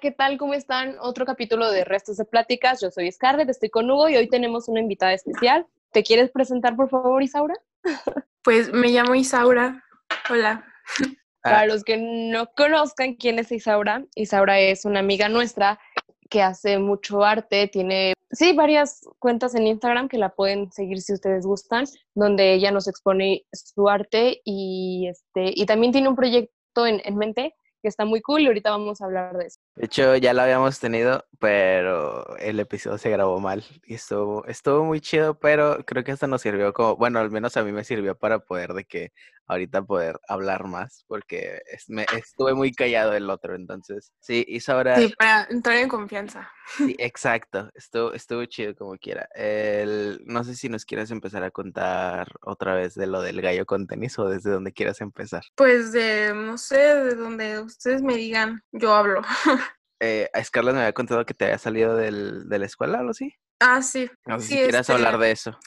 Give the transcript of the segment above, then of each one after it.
¿qué tal? ¿Cómo están? Otro capítulo de Restos de Pláticas. Yo soy Scarlett, estoy con Hugo y hoy tenemos una invitada especial. ¿Te quieres presentar, por favor, Isaura? Pues me llamo Isaura. Hola. Para los que no conozcan quién es Isaura, Isaura es una amiga nuestra que hace mucho arte, tiene, sí, varias cuentas en Instagram que la pueden seguir si ustedes gustan, donde ella nos expone su arte y, este, y también tiene un proyecto en, en mente que está muy cool y ahorita vamos a hablar de eso. De hecho, ya lo habíamos tenido, pero el episodio se grabó mal y estuvo, estuvo muy chido, pero creo que esto nos sirvió como, bueno, al menos a mí me sirvió para poder de que ahorita poder hablar más, porque me, estuve muy callado el otro, entonces, sí, y ahora... Sí, para entrar en confianza. Sí, exacto, estuvo, estuvo chido como quiera. El, no sé si nos quieres empezar a contar otra vez de lo del gallo con tenis o desde donde quieras empezar. Pues de, no sé, de donde ustedes me digan, yo hablo. eh, a Scarlett me había contado que te había salido del, de la escuela o algo así. Ah, sí. No sé sí, si quieras este, hablar de eso.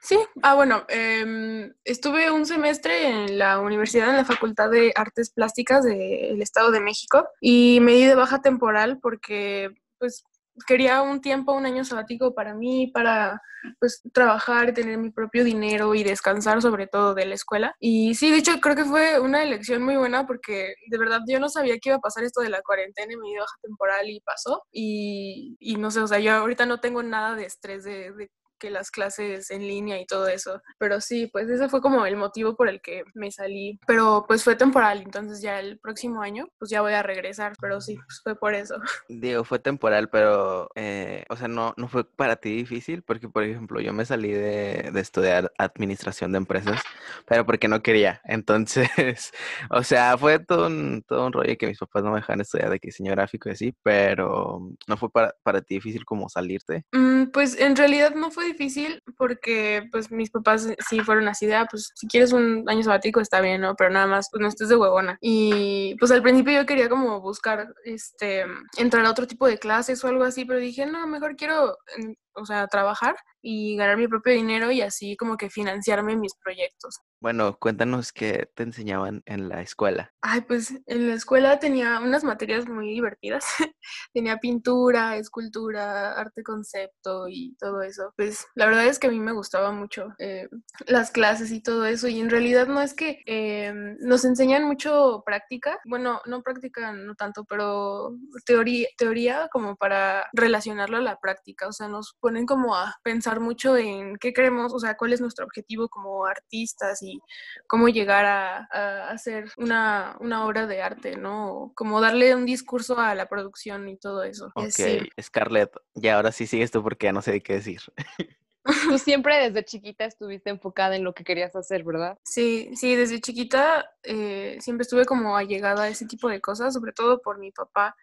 Sí, ah, bueno, em, estuve un semestre en la universidad, en la Facultad de Artes Plásticas del Estado de México y me di de baja temporal porque, pues, quería un tiempo, un año sabático para mí, para pues trabajar, tener mi propio dinero y descansar sobre todo de la escuela. Y sí, de hecho creo que fue una elección muy buena porque de verdad yo no sabía que iba a pasar esto de la cuarentena y dio baja temporal y pasó. Y, y no sé, o sea, yo ahorita no tengo nada de estrés de, de que las clases en línea y todo eso. Pero sí, pues ese fue como el motivo por el que me salí. Pero pues fue temporal, entonces ya el próximo año pues ya voy a regresar, pero sí, pues fue por eso. Digo, fue temporal, pero, eh, o sea, no, no fue para ti difícil, porque, por ejemplo, yo me salí de, de estudiar administración de empresas, pero porque no quería. Entonces, o sea, fue todo un, todo un rollo que mis papás no me dejaban estudiar de diseño gráfico y así, pero no fue para, para ti difícil como salirte. Mm, pues en realidad no fue difícil porque pues mis papás sí fueron así de, ah, pues si quieres un año sabático está bien, ¿no? Pero nada más, pues no estés de huevona. Y pues al principio yo quería como buscar, este, entrar a otro tipo de clases o algo así, pero dije, no, mejor quiero, mm, o sea, trabajar y ganar mi propio dinero y así como que financiarme mis proyectos. Bueno, cuéntanos qué te enseñaban en la escuela. Ay, pues en la escuela tenía unas materias muy divertidas. tenía pintura, escultura, arte concepto y todo eso. Pues la verdad es que a mí me gustaba mucho eh, las clases y todo eso. Y en realidad no es que eh, nos enseñan mucho práctica. Bueno, no práctica, no tanto, pero teoría, teoría como para relacionarlo a la práctica. O sea, nos ponen como a pensar mucho en qué queremos, o sea, cuál es nuestro objetivo como artistas y cómo llegar a, a hacer una, una, obra de arte, ¿no? Como darle un discurso a la producción y todo eso. Ok, Sí. Scarlett, ya ahora sí sigues tú porque ya no sé qué decir. Tú siempre desde chiquita estuviste enfocada en lo que querías hacer, ¿verdad? Sí, sí, desde chiquita eh, siempre estuve como allegada a ese tipo de cosas, sobre todo por mi papá,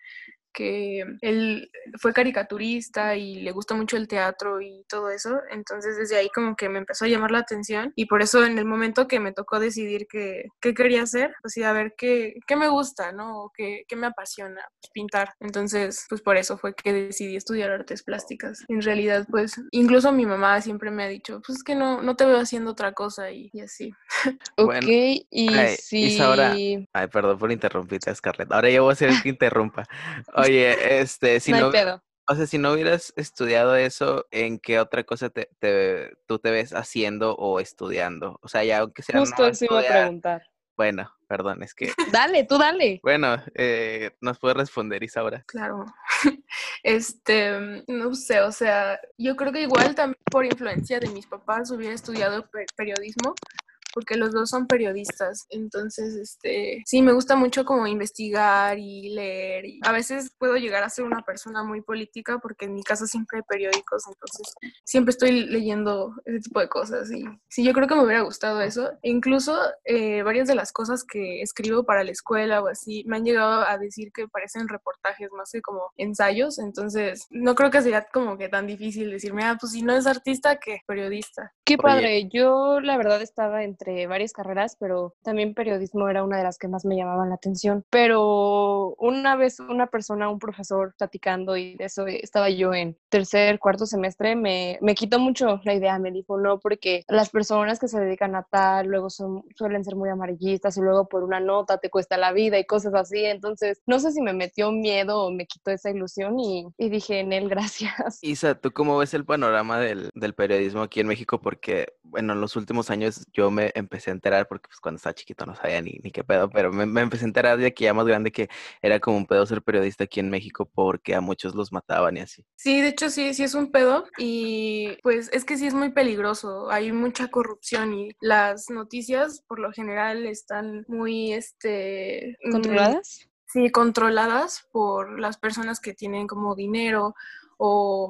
que él fue caricaturista y le gusta mucho el teatro y todo eso, entonces desde ahí como que me empezó a llamar la atención y por eso en el momento que me tocó decidir qué, qué quería hacer, pues sí, a ver qué, qué me gusta, ¿no? O qué, qué me apasiona, pues pintar. Entonces, pues por eso fue que decidí estudiar artes plásticas. En realidad, pues incluso mi mamá siempre me ha dicho, pues es que no, no te veo haciendo otra cosa y, y así. ok, Bueno, y ay, si... Isaura, Ay, perdón por interrumpirte, Scarlett. Ahora yo voy a ser el que interrumpa. Oye, este, si no pedo. o sea, si no hubieras estudiado eso, ¿en qué otra cosa te, te- tú te ves haciendo o estudiando? O sea, ya aunque sea Justo no eso iba a estudiar- preguntar. Bueno, perdón, es que, Dale, tú dale. bueno, eh, nos puedes responder, Isaura. Claro. Este, no sé, o sea, yo creo que igual también por influencia de mis papás hubiera estudiado pe- periodismo, porque los dos son periodistas. Entonces, este, sí, me gusta mucho como investigar y leer. Y a veces puedo llegar a ser una persona muy política porque en mi casa siempre hay periódicos, entonces siempre estoy leyendo ese tipo de cosas. Y sí, yo creo que me hubiera gustado eso. E incluso eh, varias de las cosas que escribo para la escuela o así me han llegado a decir que parecen reportajes más que como ensayos. Entonces, no creo que sea como que tan difícil decirme, ah, pues si no es artista, que periodista. Qué Oye. padre. Yo la verdad estaba en entre varias carreras, pero también periodismo era una de las que más me llamaban la atención. Pero una vez una persona, un profesor platicando y de eso estaba yo en tercer, cuarto semestre, me, me quitó mucho la idea, me dijo, no, porque las personas que se dedican a tal luego son, suelen ser muy amarillistas y luego por una nota te cuesta la vida y cosas así. Entonces, no sé si me metió miedo o me quitó esa ilusión y, y dije, en él, gracias. Isa, ¿tú cómo ves el panorama del, del periodismo aquí en México? Porque, bueno, en los últimos años yo me empecé a enterar, porque pues cuando estaba chiquito no sabía ni, ni qué pedo, pero me, me empecé a enterar de aquí ya más grande que era como un pedo ser periodista aquí en México porque a muchos los mataban y así. Sí, de hecho sí, sí es un pedo y pues es que sí es muy peligroso, hay mucha corrupción y las noticias por lo general están muy, este... mm, ¿Controladas? Sí, controladas por las personas que tienen como dinero o,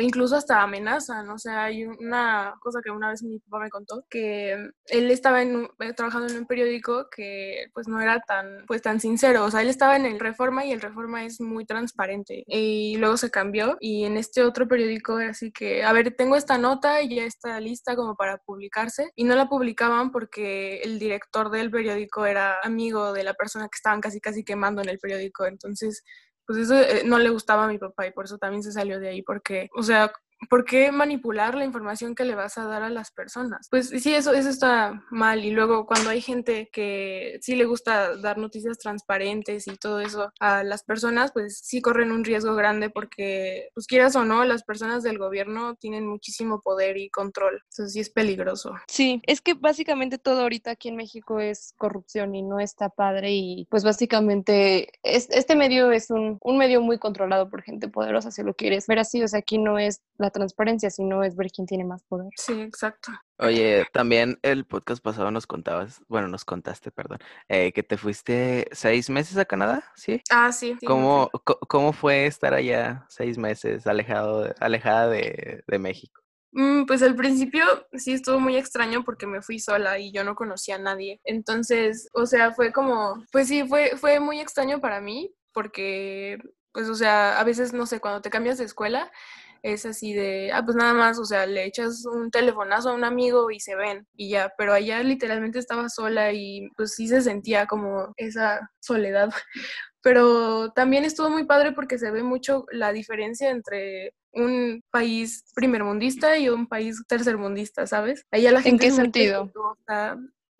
incluso hasta amenazan. O sea, hay una cosa que una vez mi papá me contó, que él estaba en un- eh, trabajando en un periódico que pues no era tan, pues, tan sincero. O sea, él estaba en el Reforma y el Reforma es muy transparente. Y luego se cambió y en este otro periódico era así que, a ver, tengo esta nota y ya está lista como para publicarse. Y no la publicaban porque el director del periódico era amigo de la persona que estaban casi casi quemando en el periódico. Entonces pues eso eh, no le gustaba a mi papá y por eso también se salió de ahí, porque, o sea, ¿por qué manipular la información que le vas a dar a las personas? Pues sí, eso, eso está mal. Y luego cuando hay gente que sí le gusta dar noticias transparentes y todo eso a las personas, pues sí corren un riesgo grande porque, pues quieras o no, las personas del gobierno tienen muchísimo poder y control. Entonces sí es peligroso. Sí, es que básicamente todo ahorita aquí en México es corrupción y no está padre y pues básicamente es, este medio es un, un medio muy controlado por gente poderosa, si lo quieres ver así, o sea, aquí no es la transparencia, sino es ver quién tiene más poder. Sí, exacto. Oye, también el podcast pasado nos contabas, bueno, nos contaste, perdón, eh, que te fuiste seis meses a Canadá, ¿sí? Ah, sí. ¿Cómo, cómo fue estar allá seis meses alejado, de- alejada de, de México? Mm, Pues al principio sí estuvo muy extraño porque me fui sola y yo no conocía a nadie. Entonces, o sea, fue como, pues sí, fue, fue muy extraño para mí porque, pues, o sea, a veces, no sé, cuando te cambias de escuela es así de, ah, pues nada más, o sea, le echas un telefonazo a un amigo y se ven y ya, pero allá literalmente estaba sola y pues sí se sentía como esa soledad. Pero también estuvo muy padre porque se ve mucho la diferencia entre un país primermundista y un país tercermundista, ¿sabes? Allá la ¿En gente qué es muy sentido?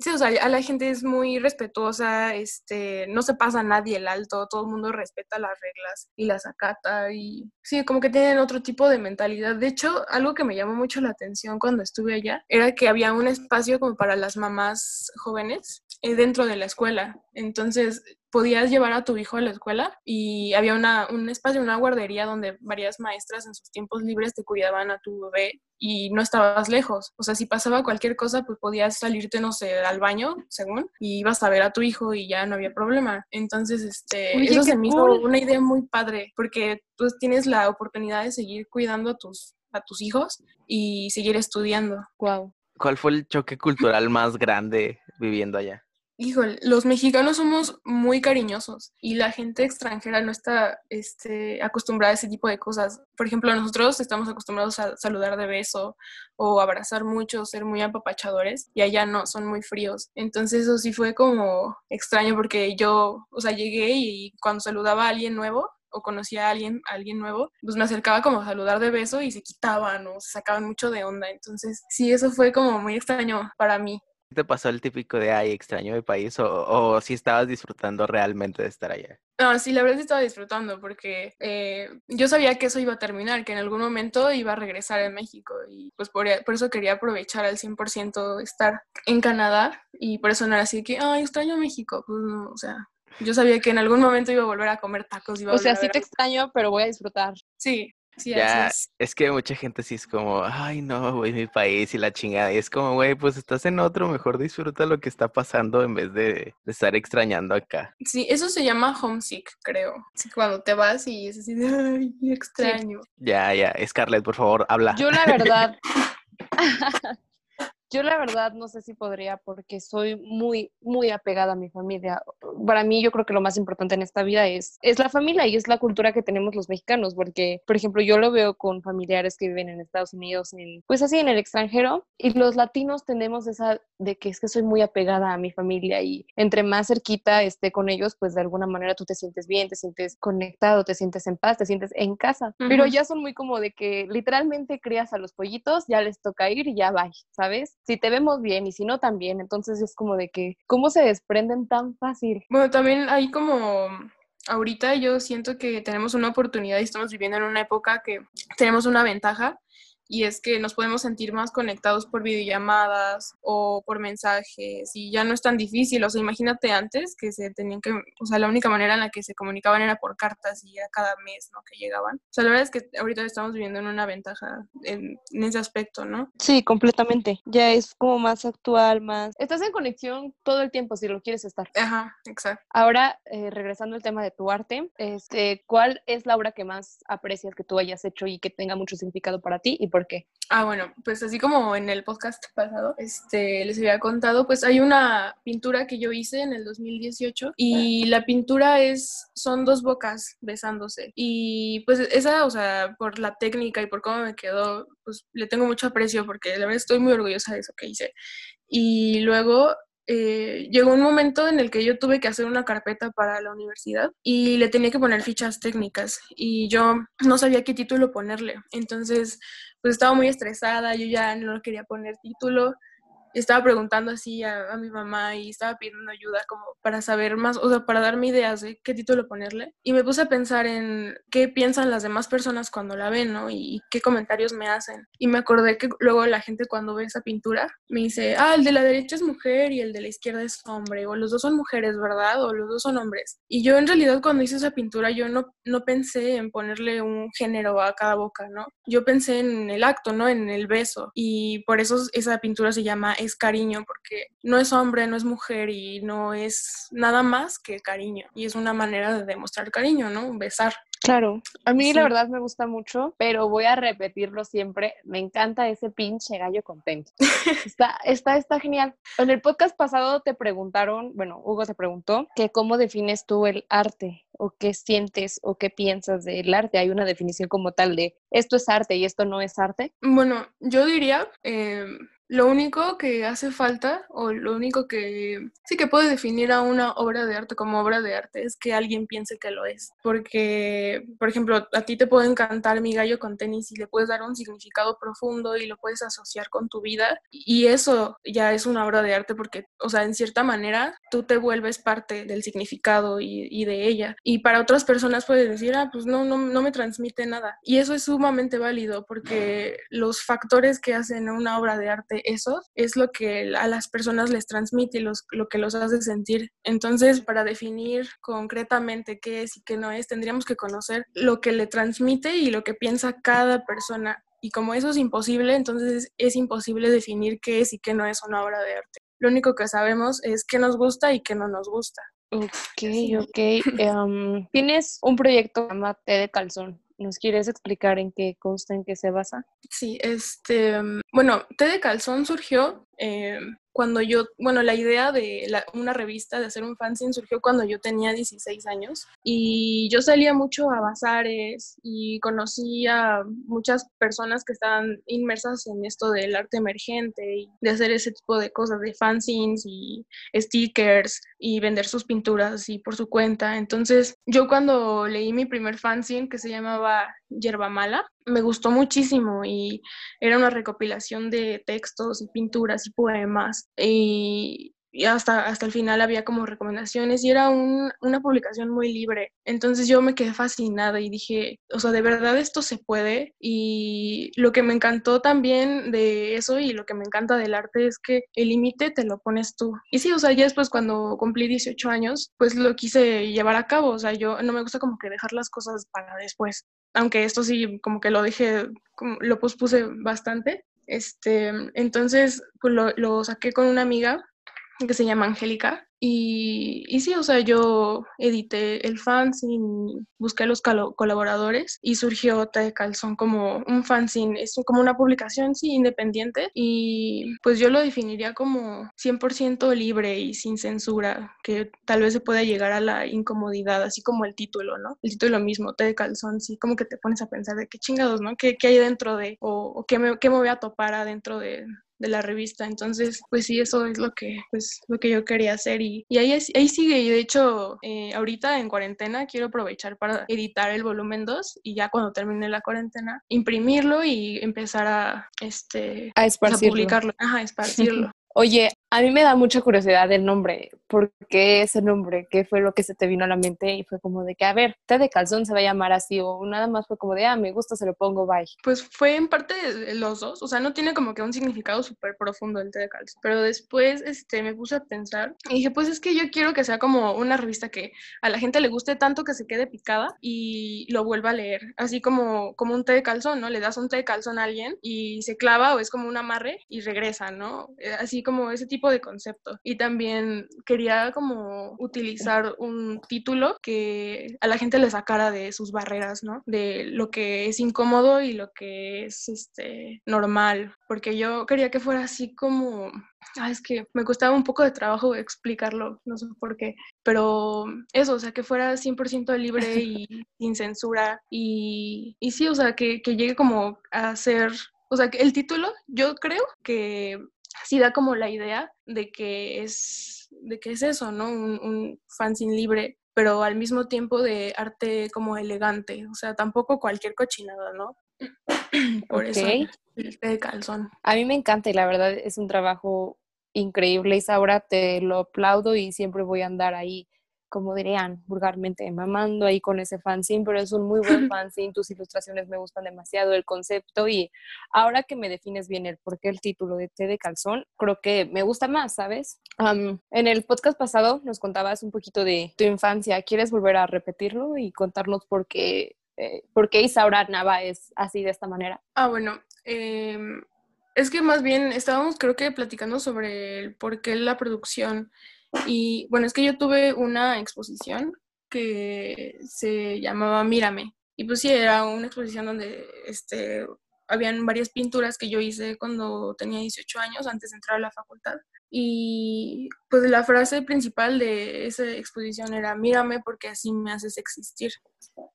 Sí, o sea, a la gente es muy respetuosa, este, no se pasa a nadie el alto, todo el mundo respeta las reglas y las acata y sí, como que tienen otro tipo de mentalidad. De hecho, algo que me llamó mucho la atención cuando estuve allá era que había un espacio como para las mamás jóvenes dentro de la escuela. Entonces, podías llevar a tu hijo a la escuela y había una, un espacio, una guardería donde varias maestras en sus tiempos libres te cuidaban a tu bebé y no estabas lejos. O sea, si pasaba cualquier cosa, pues podías salirte, no sé, al baño, según, y ibas a ver a tu hijo y ya no había problema. Entonces, este, Oye, eso se me cool. hizo una idea muy padre, porque tú tienes la oportunidad de seguir cuidando a tus, a tus hijos y seguir estudiando. Wow. ¿Cuál fue el choque cultural más grande viviendo allá? Híjole, los mexicanos somos muy cariñosos y la gente extranjera no está este, acostumbrada a ese tipo de cosas. Por ejemplo, nosotros estamos acostumbrados a saludar de beso o abrazar mucho, ser muy apapachadores y allá no, son muy fríos. Entonces eso sí fue como extraño porque yo, o sea, llegué y cuando saludaba a alguien nuevo o conocía a alguien, a alguien nuevo, pues me acercaba como a saludar de beso y se quitaban o se sacaban mucho de onda. Entonces sí, eso fue como muy extraño para mí. ¿Te pasó el típico de, ay, extraño mi país? ¿O, o si estabas disfrutando realmente de estar allá? No, sí, la verdad sí estaba disfrutando porque eh, yo sabía que eso iba a terminar, que en algún momento iba a regresar a México y pues por, por eso quería aprovechar al 100% estar en Canadá y por eso no era así de que, ay, extraño México. Pues no, o sea, yo sabía que en algún momento iba a volver a comer tacos. Iba a O sea, a sí te extraño, pero voy a disfrutar. Sí, sí, Ya, es. es que mucha gente sí es como, ay, no, güey, mi país y la chingada. Y es como, güey, pues estás en otro, mejor disfruta lo que está pasando en vez de, de estar extrañando acá. Sí, eso se llama homesick, creo. Sí, cuando te vas y es así de, ay, extraño. Ya, ya, Scarlett, por favor, habla. Yo la verdad, Yo la verdad no sé si podría porque soy muy, muy apegada a mi familia. Para mí yo creo que lo más importante en esta vida es, es la familia y es la cultura que tenemos los mexicanos, porque, por ejemplo, yo lo veo con familiares que viven en Estados Unidos, en, pues así en el extranjero, y los latinos tenemos esa de que es que soy muy apegada a mi familia y entre más cerquita esté con ellos, pues de alguna manera tú te sientes bien, te sientes conectado, te sientes en paz, te sientes en casa. Pero ya son muy como de que literalmente crías a los pollitos, ya les toca ir y ya va, ¿sabes? Si te vemos bien y si no también, entonces es como de que, ¿cómo se desprenden tan fácil? Bueno, también hay como ahorita yo siento que tenemos una oportunidad y estamos viviendo en una época que tenemos una ventaja y es que nos podemos sentir más conectados por videollamadas o por mensajes y ya no es tan difícil. O sea, imagínate antes que se tenían que, o sea, la única manera en la que se comunicaban era por cartas y era cada mes, ¿no? Que llegaban. O sea, la verdad es que ahorita estamos viviendo en una ventaja en, ese aspecto, ¿no? Sí, completamente. Ya es como más actual, más... Estás en conexión todo el tiempo si lo quieres estar. Ajá, exacto. Ahora, eh, regresando al tema de tu arte, este, ¿cuál es la obra que más aprecias que tú hayas hecho y que tenga mucho significado para ti y por qué? Ah, bueno, pues así como en el podcast pasado, este, les había contado, pues hay una pintura que yo hice en el 2018 y la pintura es, son dos bocas besándose. Y pues esa, o sea, por la técnica y por cómo me quedó, pues le tengo mucho aprecio porque la verdad estoy muy orgullosa de eso que hice. Y luego eh, llegó un momento en el que yo tuve que hacer una carpeta para la universidad y le tenía que poner fichas técnicas y yo no sabía qué título ponerle. Entonces, pues estaba muy estresada, yo ya no quería poner título estaba preguntando así a, mi mamá y estaba pidiendo ayuda como para saber más, o sea, para darme ideas de qué título ponerle. Y me puse a pensar en qué piensan las demás personas cuando la ven, ¿no? Y, qué comentarios me hacen. Y me acordé que luego la gente cuando ve esa pintura me dice, ah, el de la derecha es mujer y el de la izquierda es hombre, o los dos son mujeres, ¿verdad? O los dos son hombres. Y yo en realidad cuando hice esa pintura yo no, no pensé en ponerle un género a cada boca, ¿no? Yo pensé en el acto, ¿no? En el beso. Y por eso esa pintura se llama es cariño, porque no es hombre, no es mujer y no es nada más que cariño. Y es una manera de demostrar cariño, ¿no? Besar. Claro, a mí la verdad me gusta mucho, pero voy a repetirlo siempre. Me encanta ese pinche gallo contento. está, está, está genial. En el podcast pasado te preguntaron, bueno, Hugo te preguntó que cómo defines tú el arte o qué sientes o qué piensas del arte. Hay una definición como tal de esto es arte y esto no es arte. Bueno, yo diría eh, lo único que hace falta, o lo único que sí que puede definir a una obra de arte como obra de arte, es que alguien piense que lo es. Porque, por ejemplo, a ti te puede encantar mi gallo con tenis y le puedes dar un significado profundo y lo puedes asociar con tu vida. Y eso ya es una obra de arte porque, o sea, en cierta manera, tú te vuelves parte del significado y, de ella. Y para otras personas puedes decir, ah, pues no, no, no me transmite nada. Y eso es sumamente válido porque los factores que hacen una obra de arte eso es lo que a las personas les transmite y lo que los hace sentir. Entonces, para definir concretamente qué es y qué no es, tendríamos que conocer lo que le transmite y lo que piensa cada persona. Y como eso es imposible, entonces es imposible definir qué es y qué no es una obra de arte. Lo único que sabemos es qué nos gusta y qué no nos gusta. Ok, ok. Em, tienes un proyecto llamado Té de Calzón. ¿Nos quieres explicar en qué consta, en qué se basa? Sí, este, bueno, Té de Calzón surgió eh, cuando yo, bueno, la idea de una revista, de hacer un fanzine, surgió cuando yo tenía 16 años y yo salía mucho a bazares y conocí a muchas personas que estaban inmersas en esto del arte emergente y de hacer ese tipo de cosas, de fanzines y stickers y vender sus pinturas y por su cuenta. Entonces, yo cuando leí mi primer fanzine que se llamaba Yerba Mala, me gustó muchísimo y era una recopilación de textos y pinturas y poemas y, hasta, hasta el final había como recomendaciones y era una publicación muy libre. Entonces yo me quedé fascinada y dije, o sea, de verdad esto se puede y lo que me encantó también de eso y lo que me encanta del arte es que el límite te lo pones tú. Y sí, o sea, ya después cuando cumplí 18 años, pues lo quise llevar a cabo, o sea, yo no me gusta como que dejar las cosas para después aunque esto sí como que lo dije, lo pospuse bastante. Este, entonces, pues lo saqué con una amiga que se llama Angélica. Y, y, sí, o sea, yo edité el fanzine, busqué a los colaboradores y surgió Té de Calzón como un fanzine, es como una publicación, sí, independiente. Y pues yo lo definiría como 100% libre y sin censura, que tal vez se pueda llegar a la incomodidad, así como el título, ¿no? El título mismo, Té de Calzón, sí, como que te pones a pensar de qué chingados, ¿no? ¿Qué, qué hay dentro de, o, o qué, me, qué me voy a topar adentro de, de la revista. Entonces, pues sí, eso es lo que, pues, lo que yo quería hacer y, y ahí, ahí sigue. Y de hecho, eh, ahorita en cuarentena quiero aprovechar para editar el volumen 2 y ya cuando termine la cuarentena, imprimirlo y empezar a, este, a, esparcirlo. publicarlo. Ajá, esparcirlo. Oye, a mí me da mucha curiosidad el nombre. ¿Por qué ese nombre? ¿Qué fue lo que se te vino a la mente? Y fue como de que, a ver, té de calzón se va a llamar así, o nada más fue como de, ah, me gusta, se lo pongo, bye. Pues fue en parte los dos, o sea, no tiene como que un significado súper profundo el té de calzón. Pero después este, me puse a pensar y dije, pues es que yo quiero que sea como una revista que a la gente le guste tanto que se quede picada y lo vuelva a leer. Así como, como un té de calzón, ¿no? Le das un té de calzón a alguien y se clava o es como un amarre y regresa, ¿no? Eh, así como ese tipo de concepto. Y también quería como utilizar un título que a la gente le sacara de sus barreras, ¿no? De lo que es incómodo y lo que es este normal, porque yo quería que fuera así como Ah, es que me costaba un poco de trabajo explicarlo, no sé por qué, pero eso, o sea, que fuera 100% libre y sin censura y, y sí, o sea, que, que llegue como a ser, o sea, que el título, yo creo que sí da como la idea de que es, de que es eso, ¿no? Un, un fanzine libre, pero al mismo tiempo de arte como elegante, o sea, tampoco cualquier cochinada, ¿no? Por eso el té de calzón. A mí me encanta y la verdad es un trabajo increíble, Isaura, te lo aplaudo y siempre voy a andar ahí como dirían vulgarmente, mamando ahí con ese fanzine, pero es un muy buen fanzine, tus ilustraciones me gustan demasiado, el concepto y ahora que me defines bien el por qué el título de Té de Calzón, creo que me gusta más, ¿sabes? en el podcast pasado nos contabas un poquito de tu infancia, ¿quieres volver a repetirlo y contarnos por qué, eh, por qué Isaura Nava es así de esta manera? Ah, bueno, em, es que más bien estábamos creo que platicando sobre el por qué la producción y bueno, es que yo tuve una exposición que se llamaba Mírame. Y pues sí, era una exposición donde este, habían varias pinturas que yo hice cuando tenía 18 años, antes de entrar a la facultad. Y pues la frase principal de esa exposición era, mírame porque así me haces existir.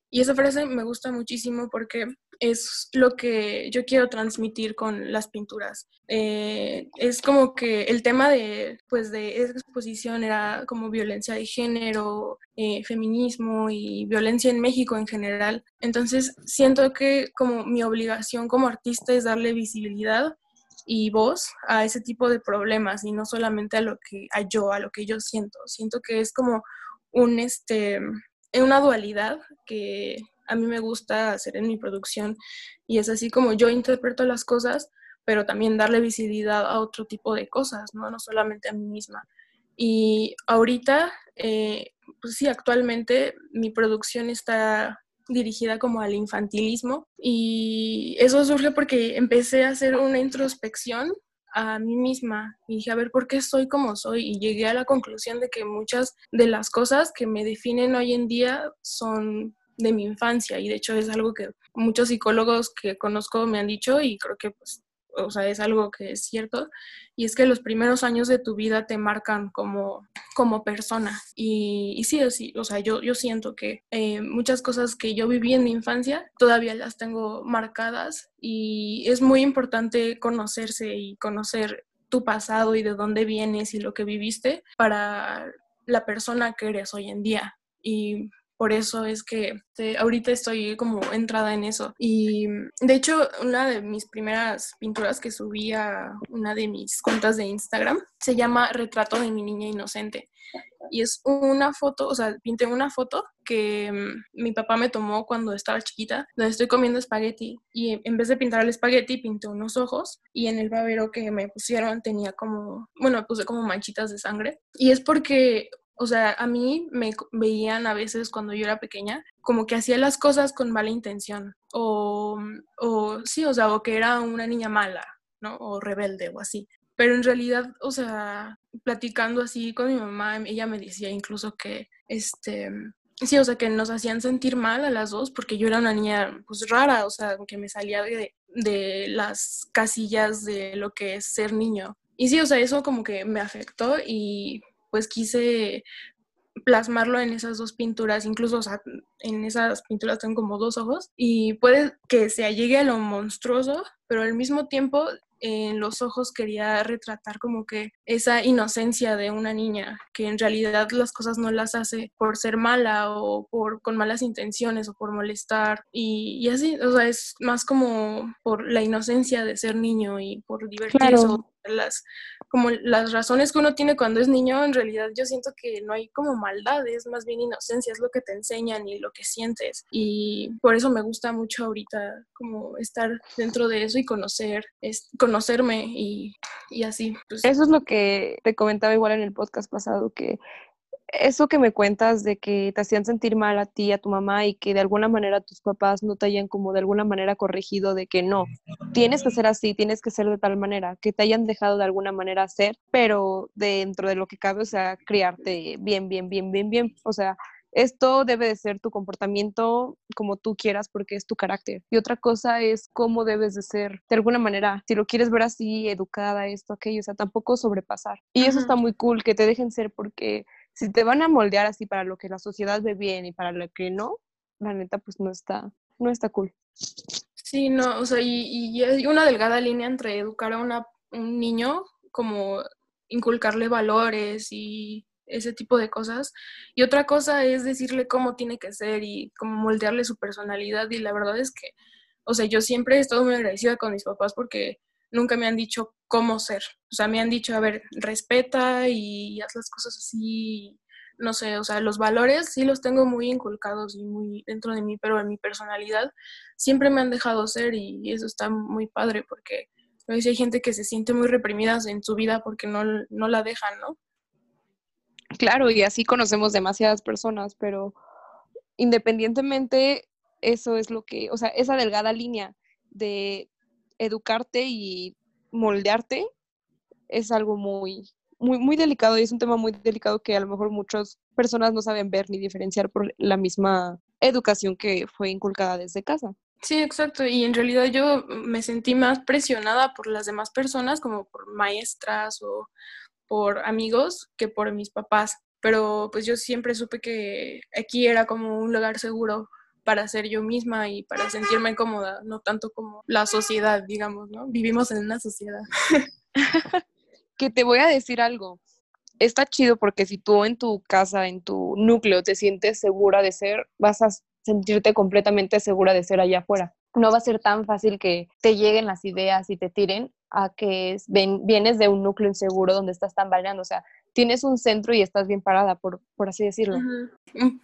Y esa frase me gusta muchísimo porque es lo que yo quiero transmitir con las pinturas. Eh, es como que el tema de, pues, de esa exposición era como violencia de género, eh, feminismo y violencia en México en general. Entonces siento que como mi obligación como artista es darle visibilidad y voz a ese tipo de problemas y no solamente a lo que a yo, a lo que yo siento. Siento que es como un este una dualidad que a mí me gusta hacer en mi producción y es así como yo interpreto las cosas, pero también darle visibilidad a otro tipo de cosas, no, no solamente a mí misma. Y ahorita, eh, pues sí, actualmente mi producción está dirigida como al infantilismo y eso surge porque empecé a hacer una introspección a mí misma y dije, a ver, ¿por qué soy como soy? Y llegué a la conclusión de que muchas de las cosas que me definen hoy en día son de mi infancia y de hecho es algo que muchos psicólogos que conozco me han dicho y creo que pues o sea, es algo que es cierto, y es que los primeros años de tu vida te marcan como, como persona. Y, y sí, sí, o sea, yo, yo siento que eh, muchas cosas que yo viví en mi infancia todavía las tengo marcadas y es muy importante conocerse y conocer tu pasado y de dónde vienes y lo que viviste para la persona que eres hoy en día. Y por eso es que este, ahorita estoy como entrada en eso. Y de hecho, una de mis primeras pinturas que subí a una de mis cuentas de Instagram se llama Retrato de mi niña inocente. Y es una foto, o sea, pinté una foto que mm, mi papá me tomó cuando estaba chiquita, donde estoy comiendo espagueti y en vez de pintar el espagueti pinté unos ojos y en el babero que me pusieron tenía como, bueno, puse como manchitas de sangre. Y es porque o sea, a mí me veían a veces cuando yo era pequeña como que hacía las cosas con mala intención o, o sí, o sea, o que era una niña mala, ¿no? O rebelde o así. pero en realidad, o sea, platicando así con mi mamá, ella me decía incluso que, este, sí, o sea, que nos hacían sentir mal a las dos porque yo era una niña, pues rara, o sea, que me salía de, de las casillas de lo que es ser niño. Y sí, o sea, eso como que me afectó y pues quise plasmarlo en esas dos pinturas, incluso, o sea, en esas pinturas tengo como dos ojos y puede que se llegue a lo monstruoso, pero al mismo tiempo en los ojos quería retratar como que esa inocencia de una niña, que en realidad las cosas no las hace por ser mala o por con malas intenciones o por molestar y, y así, o sea, es más como por la inocencia de ser niño y por divertirse las como las razones que uno tiene cuando es niño, en realidad yo siento que no hay como maldad, es más bien inocencia, es lo que te enseñan y lo que sientes. Y por eso me gusta mucho ahorita como estar dentro de eso y conocer, es, conocerme y, y así. Pues. Eso es lo que te comentaba igual en el podcast pasado, que eso que me cuentas de que te hacían sentir mal a ti, a tu mamá y que de alguna manera tus papás no te hayan como de alguna manera corregido de que no, tienes que ser así, tienes que ser de tal manera, que te hayan dejado de alguna manera ser, pero dentro de lo que cabe, o sea, criarte bien, bien, bien, bien, bien, o sea, esto debe de ser tu comportamiento como tú quieras porque es tu carácter. Y otra cosa es cómo debes de ser, de alguna manera, si lo quieres ver así, educada, esto, aquello, o sea, tampoco sobrepasar. Y eso está muy cool, que te dejen ser porque si te van a moldear así para lo que la sociedad ve bien y para lo que no, la neta, pues no está, no está cool. Sí, no, o sea, y, y hay una delgada línea entre educar a una, un niño, como inculcarle valores y ese tipo de cosas. Y otra cosa es decirle cómo tiene que ser y cómo moldearle su personalidad. Y la verdad es que, o sea, yo siempre he estado muy agradecida con mis papás porque nunca me han dicho cómo ser. O sea, me han dicho, a ver, respeta y haz las cosas así. No sé, o sea, los valores sí los tengo muy inculcados y muy dentro de mí, pero en mi personalidad siempre me han dejado ser y eso está muy padre porque a hay gente que se siente muy reprimida en su vida porque no, no la dejan, ¿no? Claro, y así conocemos demasiadas personas, pero independientemente, eso es lo que, o sea, esa delgada línea de educarte y moldearte es algo muy, muy, muy delicado y es un tema muy delicado que a lo mejor muchas personas no saben ver ni diferenciar por la misma educación que fue inculcada desde casa. Sí, exacto. Y en realidad yo me sentí más presionada por las demás personas, como por maestras o por amigos, que por mis papás. Pero pues yo siempre supe que aquí era como un lugar seguro para ser yo misma y para sentirme cómoda, no tanto como la sociedad, digamos, ¿no? Vivimos en una sociedad. que te voy a decir algo. Está chido porque si tú en tu casa, en tu núcleo, te sientes segura de ser, vas a sentirte completamente segura de ser allá afuera. No va a ser tan fácil que te lleguen las ideas y te tiren a que ven, vienes de un núcleo inseguro donde estás tambaleando. O sea, tienes un centro y estás bien parada, por, por así decirlo.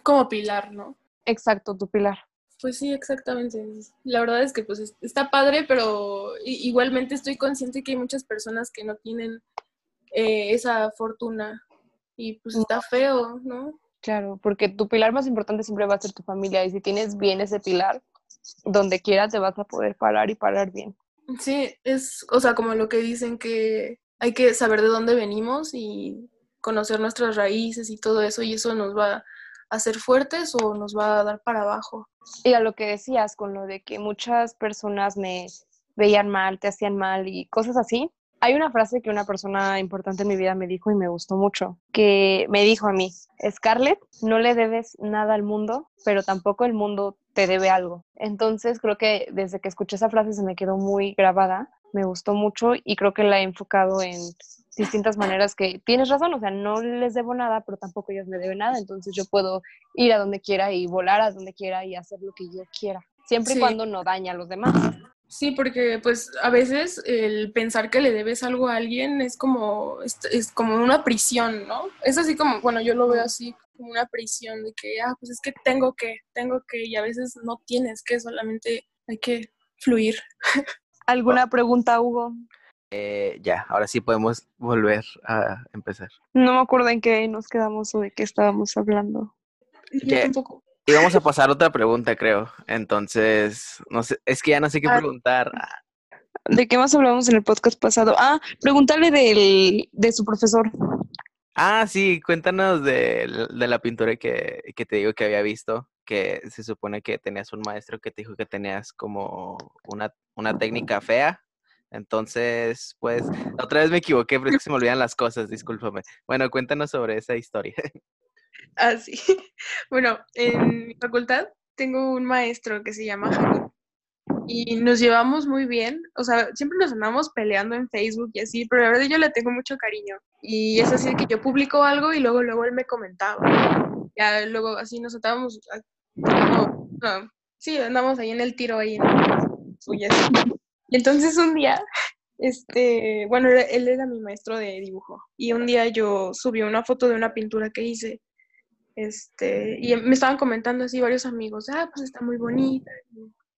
Como pilar, ¿no? Exacto, tu pilar. Pues sí, exactamente. La verdad es que pues está padre, pero igualmente estoy consciente que hay muchas personas que no tienen eh, esa fortuna y pues está feo, ¿no? Claro, porque tu pilar más importante siempre va a ser tu familia y si tienes bien ese pilar, donde quiera te vas a poder parar y parar bien. Sí, es, o sea, como lo que dicen que hay que saber de dónde venimos y conocer nuestras raíces y todo eso y eso nos va a ser fuertes o nos va a dar para abajo. Y a lo que decías con lo de que muchas personas me veían mal, te hacían mal y cosas así. Hay una frase que una persona importante en mi vida me dijo y me gustó mucho, que me dijo a mí, Scarlett, no le debes nada al mundo, pero tampoco el mundo te debe algo. Entonces creo que desde que escuché esa frase se me quedó muy grabada, me gustó mucho y creo que la he enfocado en distintas maneras que tienes razón, o sea, no les debo nada, pero tampoco ellos me deben nada, entonces yo puedo ir a donde quiera y volar a donde quiera y hacer lo que yo quiera, siempre y cuando no daña a los demás. Sí, porque pues a veces el pensar que le debes algo a alguien es como, es, como una prisión, ¿no? Es así como, bueno, yo lo veo así, como una prisión de que, ah, pues es que tengo que, tengo que, y a veces no tienes que, solamente hay que fluir. ¿Alguna pregunta, Hugo? Eh, ya, ahora sí podemos volver a empezar. No me acuerdo en qué nos quedamos o de qué estábamos hablando. Y vamos a pasar otra pregunta, creo. Entonces, no sé, es que ya no sé qué ah. preguntar. ¿De qué más hablamos en el podcast pasado? Ah, preguntarle del, de su profesor. Ah, sí, cuéntanos de, de la pintura que, que, te digo que había visto, que se supone que tenías un maestro que te dijo que tenías como una, una técnica fea. Entonces, pues, otra vez me equivoqué, pero es que se me olvidan las cosas, discúlpame. Bueno, cuéntanos sobre esa historia. Ah, sí. Bueno, en mi facultad tengo un maestro que se llama Javier y nos llevamos muy bien. O sea, siempre nos andamos peleando en Facebook y así, pero la verdad yo le tengo mucho cariño. Y es así que yo publico algo y luego, luego él me comentaba. Ya luego así nos estábamos, no, no, sí, andamos ahí en el tiro ahí en Y entonces un día, este, bueno, él era mi maestro de dibujo. Y un día yo subí una foto de una pintura que hice. Este, y me estaban comentando así varios amigos, ah, pues está muy bonita,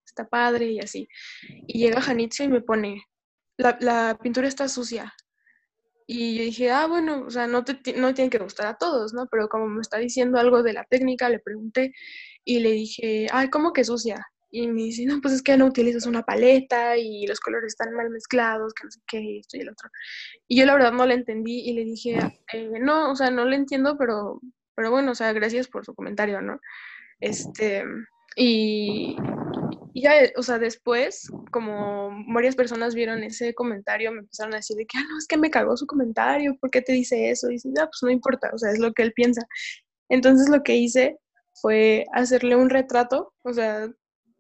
está padre y así. Y llega Janitzia y me pone, la, la, pintura está sucia. Y yo dije, ah, bueno, o sea, no, te, no tiene que gustar a todos, ¿no? Pero como me está diciendo algo de la técnica, le pregunté y le dije, ay, ¿cómo que sucia? Y me dice, no, pues es que no utilizas una paleta y los colores están mal mezclados, que no sé qué, esto y el otro. Y yo la verdad no le entendí y le dije, eh, no, o sea, no le entiendo, pero, pero bueno, o sea, gracias por su comentario, ¿no? Este, y, y ya, o sea, después, como varias personas vieron ese comentario, me empezaron a decir de que, ah, no, es que me cagó su comentario, ¿por qué te dice eso? Y dice, no, pues no importa, o sea, es lo que él piensa. Entonces lo que hice fue hacerle un retrato, o sea,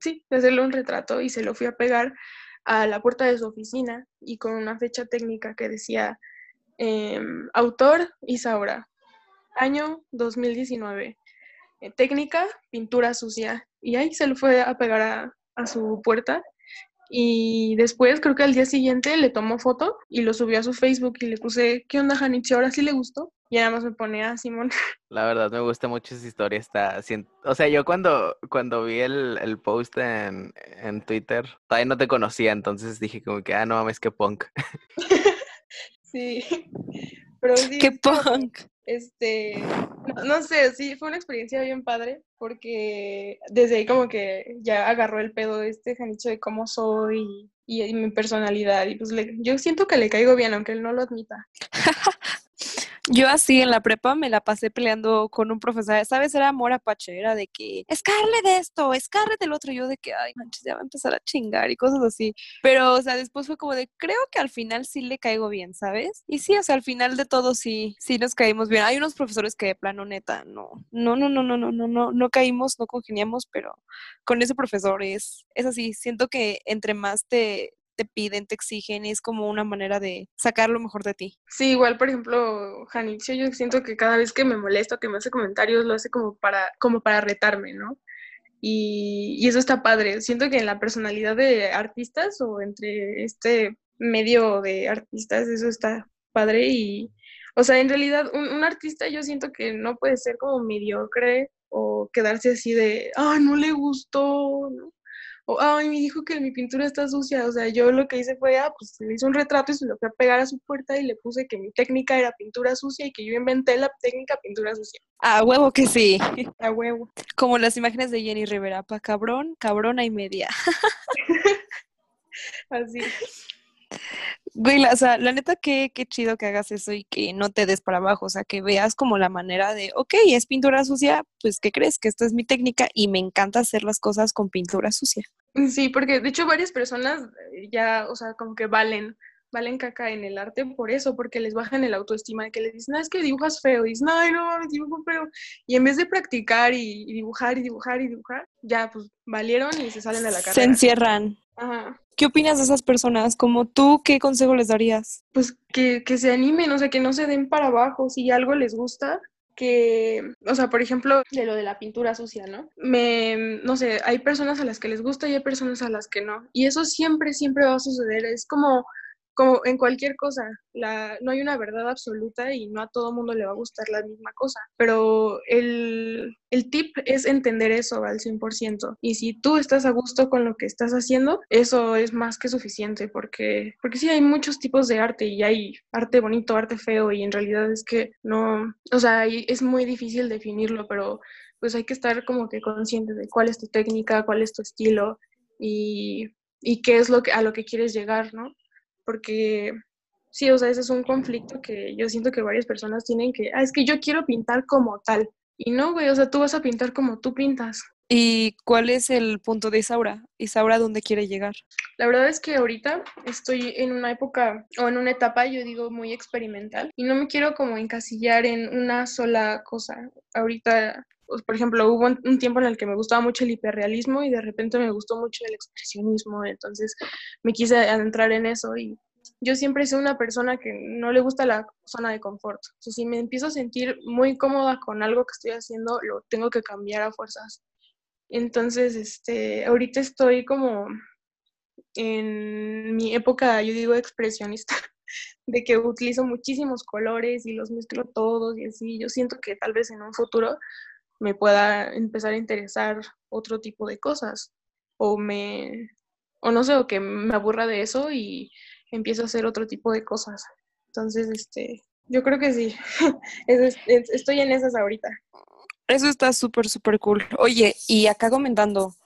sí, hacerle un retrato y se lo fui a pegar a la puerta de su oficina y con una fecha técnica que decía em, autor Isaura, año 2019, eh, técnica pintura sucia. Y ahí se lo fue a pegar a, a su puerta y después, creo que al día siguiente, le tomó foto y lo subió a su Facebook y le puse, ¿qué onda, Janichi? ¿Ahora sí le gustó? Y nada más me pone a Simón. La verdad, me gusta mucho esa historia. Está, o sea, yo cuando, cuando vi el, el post en, en, Twitter, todavía no te conocía, entonces dije como que, ah, no mames, qué punk. sí, pero sí. Qué punk. Este, no, sé, sí, fue una experiencia bien padre, porque desde ahí como que ya agarró el pedo de este Janicho de cómo soy y, y mi personalidad, y pues le, yo siento que le caigo bien, aunque él no lo admita. Yo así en la prepa me la pasé peleando con un profesor, ¿sabes? Era amor apache, era de que, Scarlett de esto, Scarlett del otro, yo de que, ay, manches, ya va a empezar a chingar y cosas así. Pero, o sea, después fue como de, creo que al final sí le caigo bien, ¿sabes? Y sí, o sea, al final de todo sí, sí nos caímos bien. Hay unos profesores que de plano neta, no, no, no, no, no, no, no, no, no caímos, no congeniamos, pero con ese profesor es, es así, siento que entre más te, te piden, te exigen, es como una manera de sacar lo mejor de ti. Sí, igual, por ejemplo, Janicio, yo siento que cada vez que me molesta, que me hace comentarios, lo hace como para, como para retarme, ¿no? Y, y eso está padre. Siento que en la personalidad de artistas o entre este medio de artistas, eso está padre y, o sea, en realidad un, un, artista yo siento que no puede ser como mediocre o quedarse así de, ah, no le gustó, ¿no? O, ay, me dijo que mi pintura está sucia. O sea, yo lo que hice fue, ah, pues le hice un retrato y se lo fui a pegar a su puerta y le puse que mi técnica era pintura sucia y que yo inventé la técnica pintura sucia. A huevo que sí. A huevo. Como las imágenes de Jenny Rivera, pa cabrón, cabrona y media. Así. Güey, o sea, la neta, qué, qué chido que hagas eso y que no te des para abajo, o sea, que veas como la manera de, ok, es pintura sucia, pues, ¿qué crees? Que esta es mi técnica y me encanta hacer las cosas con pintura sucia. Sí, porque de hecho varias personas eh, ya, o sea, como que valen, valen caca en el arte por eso, porque les bajan el autoestima, que les dicen, no, es que dibujas feo, y dicen, ay, no, dibujo feo, y en vez de practicar y, y, dibujar y dibujar y dibujar, ya, pues, valieron y se salen de la carrera. Se encierran. Ajá. ¿Qué opinas de esas personas? Como tú, ¿qué consejo les darías? Pues que, que se animen, o sea, que no se den para abajo. Si algo les gusta, que, o sea, por ejemplo, de lo de la pintura sucia, ¿no? Me, no sé, hay personas a las que les gusta y hay personas a las que no. Y eso siempre, siempre va a suceder. Es como como en cualquier cosa, la, no hay una verdad absoluta y no a todo mundo le va a gustar la misma cosa, pero el, el tip es entender eso al 100%. Y si tú estás a gusto con lo que estás haciendo, eso es más que suficiente, porque, porque sí hay muchos tipos de arte y hay arte bonito, arte feo, y en realidad es que no, o sea, es muy difícil definirlo, pero pues hay que estar como que consciente de cuál es tu técnica, cuál es tu estilo y y qué es lo que, a lo que quieres llegar, ¿no? Porque sí, o sea, ese es un conflicto que yo siento que varias personas tienen que, ah, es que yo quiero pintar como tal. Y no, güey, o sea, tú vas a pintar como tú pintas. ¿Y cuál es el punto de Isaura? ¿Isaura dónde quiere llegar? La verdad es que ahorita estoy en una época o en una etapa, yo digo, muy experimental y no me quiero como encasillar en una sola cosa. Ahorita, pues, por ejemplo, hubo un tiempo en el que me gustaba mucho el hiperrealismo y de repente me gustó mucho el expresionismo, entonces me quise adentrar en eso y yo siempre soy una persona que no le gusta la zona de confort. si me empiezo a sentir muy cómoda con algo que estoy haciendo, lo tengo que cambiar a fuerzas. Entonces, este, ahorita estoy como en mi época, yo digo, expresionista, de que utilizo muchísimos colores y los mezclo todos y así. Yo siento que tal vez en un futuro me pueda empezar a interesar otro tipo de cosas o me, o no sé, o que me aburra de eso y empiezo a hacer otro tipo de cosas. Entonces, este, yo creo que sí, estoy en esas ahorita. Eso está súper, súper cool. Oye, y acá comentando,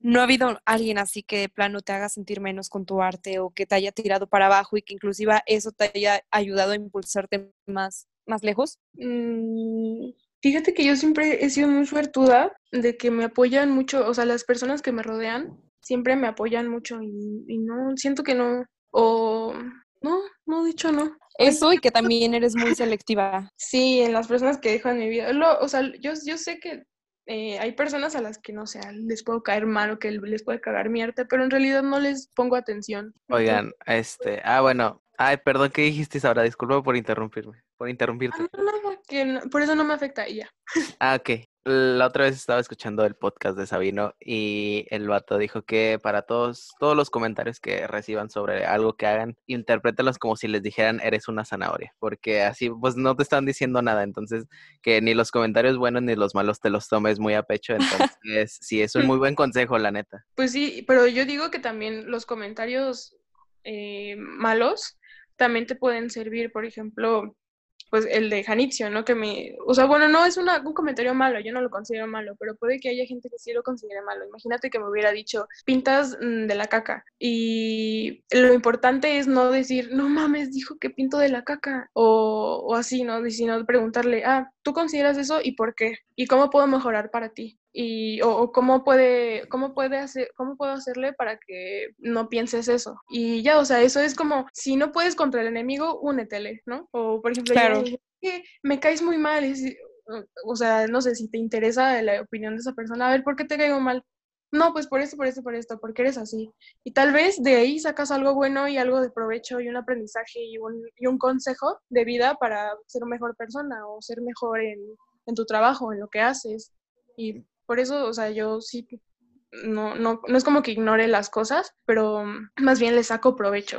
¿no ha habido alguien así que de plano te haga sentir menos con tu arte o que te haya tirado para abajo y que inclusive eso te haya ayudado a impulsarte más, más lejos? Mm, fíjate que yo siempre he sido muy suertuda de que me apoyan mucho, o sea, las personas que me rodean siempre me apoyan mucho y, y no, siento que no, o no, no, dicho no. Eso y que también eres muy selectiva. Sí, en las personas que dejo en mi vida. o sea, yo, yo sé que eh, hay personas a las que no sé, les puedo caer mal o que les puede cagar mi arte, pero en realidad no les pongo atención. Oigan, este, ah, bueno, ay, perdón, ¿qué dijiste ahora? Disculpa por interrumpirme, por interrumpirte. Ah, no, no, que por eso no me afecta y ya. Ah, ok. La otra vez estaba escuchando el podcast de Sabino y el vato dijo que para todos, todos los comentarios que reciban sobre algo que hagan, interprétalos como si les dijeran eres una zanahoria, porque así pues no te están diciendo nada, entonces que ni los comentarios buenos ni los malos te los tomes muy a pecho, entonces sí, es un muy buen consejo, la neta. Pues sí, pero yo digo que también los comentarios eh, malos también te pueden servir, por ejemplo, pues el de Janitzio, ¿no? Que me, o sea, bueno, no es un comentario malo, yo no lo considero malo, pero puede que haya gente que sí lo considere malo. Imagínate que me hubiera dicho, pintas mm, de la caca. Y lo importante es no decir, no mames, dijo que pinto de la caca, o, o así, ¿no? Sino preguntarle, ah, ¿tú consideras eso y por qué? ¿Y cómo puedo mejorar para ti? Y o, cómo puede cómo puede hacer cómo puedo hacerle para que no pienses eso y ya o sea eso es como si no puedes contra el enemigo únetele no o por ejemplo claro. me caes muy mal o sea no sé si te interesa la opinión de esa persona a ver por qué te caigo mal no, pues por esto, por esto, por esto, porque eres así. Y tal vez de ahí sacas algo bueno y algo de provecho y un aprendizaje y un, y un consejo de vida para ser una mejor persona o ser mejor en, en tu trabajo, en lo que haces. Y por eso, o sea, yo sí, no, no, no es como que ignore las cosas, pero más bien le saco provecho.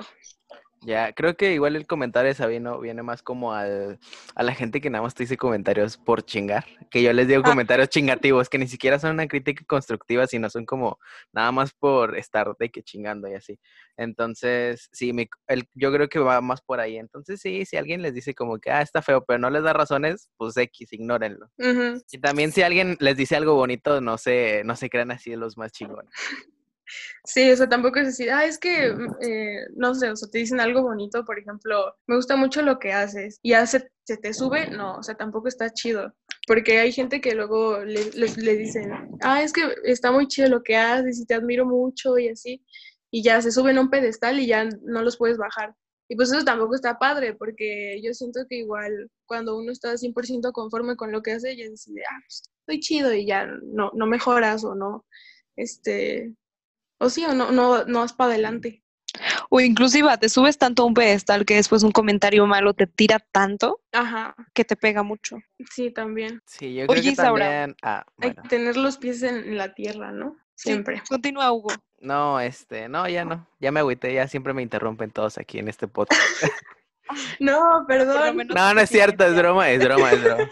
Ya, creo que igual el comentario de Sabino viene más como al, a la gente que nada más te dice comentarios por chingar, que yo les digo ah. comentarios chingativos, que ni siquiera son una crítica constructiva, sino son como nada más por estar de que chingando y así. Entonces, sí, mi, el, yo creo que va más por ahí. Entonces, sí, si alguien les dice como que, ah, está feo, pero no les da razones, pues X, ignórenlo. Y también si alguien les dice algo bonito, no se, no se crean así de los más chingones. Sí, o sea, tampoco es decir, ah, es que, mm, eh, no sé, o sea, te dicen algo bonito, por ejemplo, me gusta mucho lo que haces y ya se, te sube, no, o sea, tampoco está chido. Porque hay gente que luego le, le, dicen, ah, es que está muy chido lo que haces y te admiro mucho y así, y ya se suben a un pedestal y ya no los puedes bajar. Y pues eso tampoco está padre, porque yo siento que igual cuando uno está 100% conforme con lo que hace, ya decide, ah, pues, estoy chido y ya no, no mejoras o no, este, o sí, o no, no, no vas para adelante. O inclusive te subes tanto a un pedestal que después un comentario malo te tira tanto Ajá. que te pega mucho. Sí, también. Sí, yo creo que también... Ah, Hay que tener los pies en la tierra, ¿no? Siempre. continúa, Hugo. No, este, no, ya no. Ya me agüité, ya siempre me interrumpen todos aquí en este podcast. no, perdón. No, no es cierto, es broma, es broma, es broma.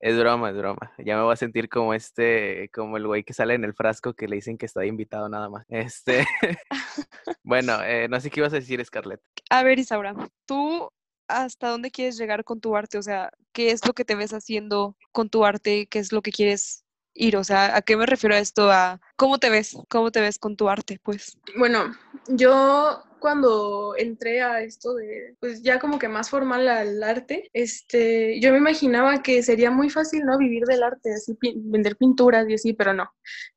Es broma, es broma. Ya me voy a sentir como este, como el güey que sale en el frasco que le dicen que está invitado nada más. Este, bueno, eh, no sé qué ibas a decir, Scarlett. A ver, Isaura, tú hasta dónde quieres llegar con tu arte, o sea, ¿qué es lo que te ves haciendo con tu arte? ¿Qué es lo que quieres ir? O sea, ¿a qué me refiero a esto? A cómo te ves, cómo te ves con tu arte, pues. Bueno, yo cuando entré a esto de, pues ya como que más formal al arte, este, yo me imaginaba que sería muy fácil, ¿no? Vivir del arte, así, vender pinturas y así, pero no,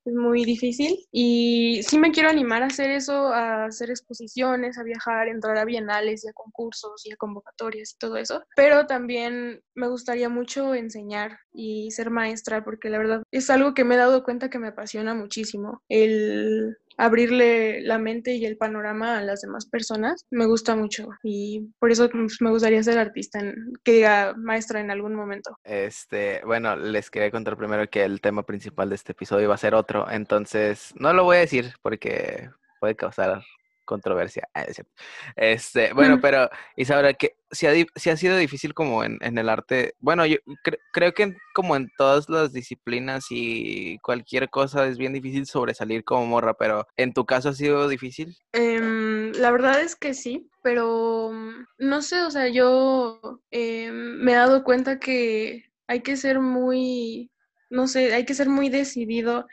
es muy difícil. Y sí me quiero animar a hacer eso, a hacer exposiciones, a viajar, entrar a bienales y a concursos y a convocatorias y todo eso, pero también me gustaría mucho enseñar y ser maestra, porque la verdad es algo que me he dado cuenta que me apasiona muchísimo, el abrirle la mente y el panorama a las demás personas, me gusta mucho y por eso pues, me gustaría ser artista, que diga maestra en algún momento. Este, bueno, les quería contar primero que el tema principal de este episodio va a ser otro, entonces no lo voy a decir porque puede causar controversia. Ah, este, bueno, pero Isabela, que si ha, si ha sido difícil como en, en el arte, bueno, yo creo que como en todas las disciplinas y cualquier cosa es bien difícil sobresalir como morra, pero ¿en tu caso ha sido difícil? Em, la verdad es que sí, pero mm, no sé, o sea, yo em, me he dado cuenta que hay que ser muy, no sé, hay que ser muy decidido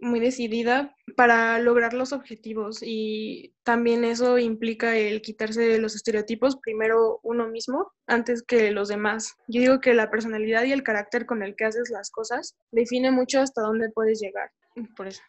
muy decidida para lograr los objetivos y también eso implica el quitarse de los estereotipos primero uno mismo antes que los demás. Yo digo que la personalidad y el carácter con el que haces las cosas define mucho hasta dónde puedes llegar. Por eso.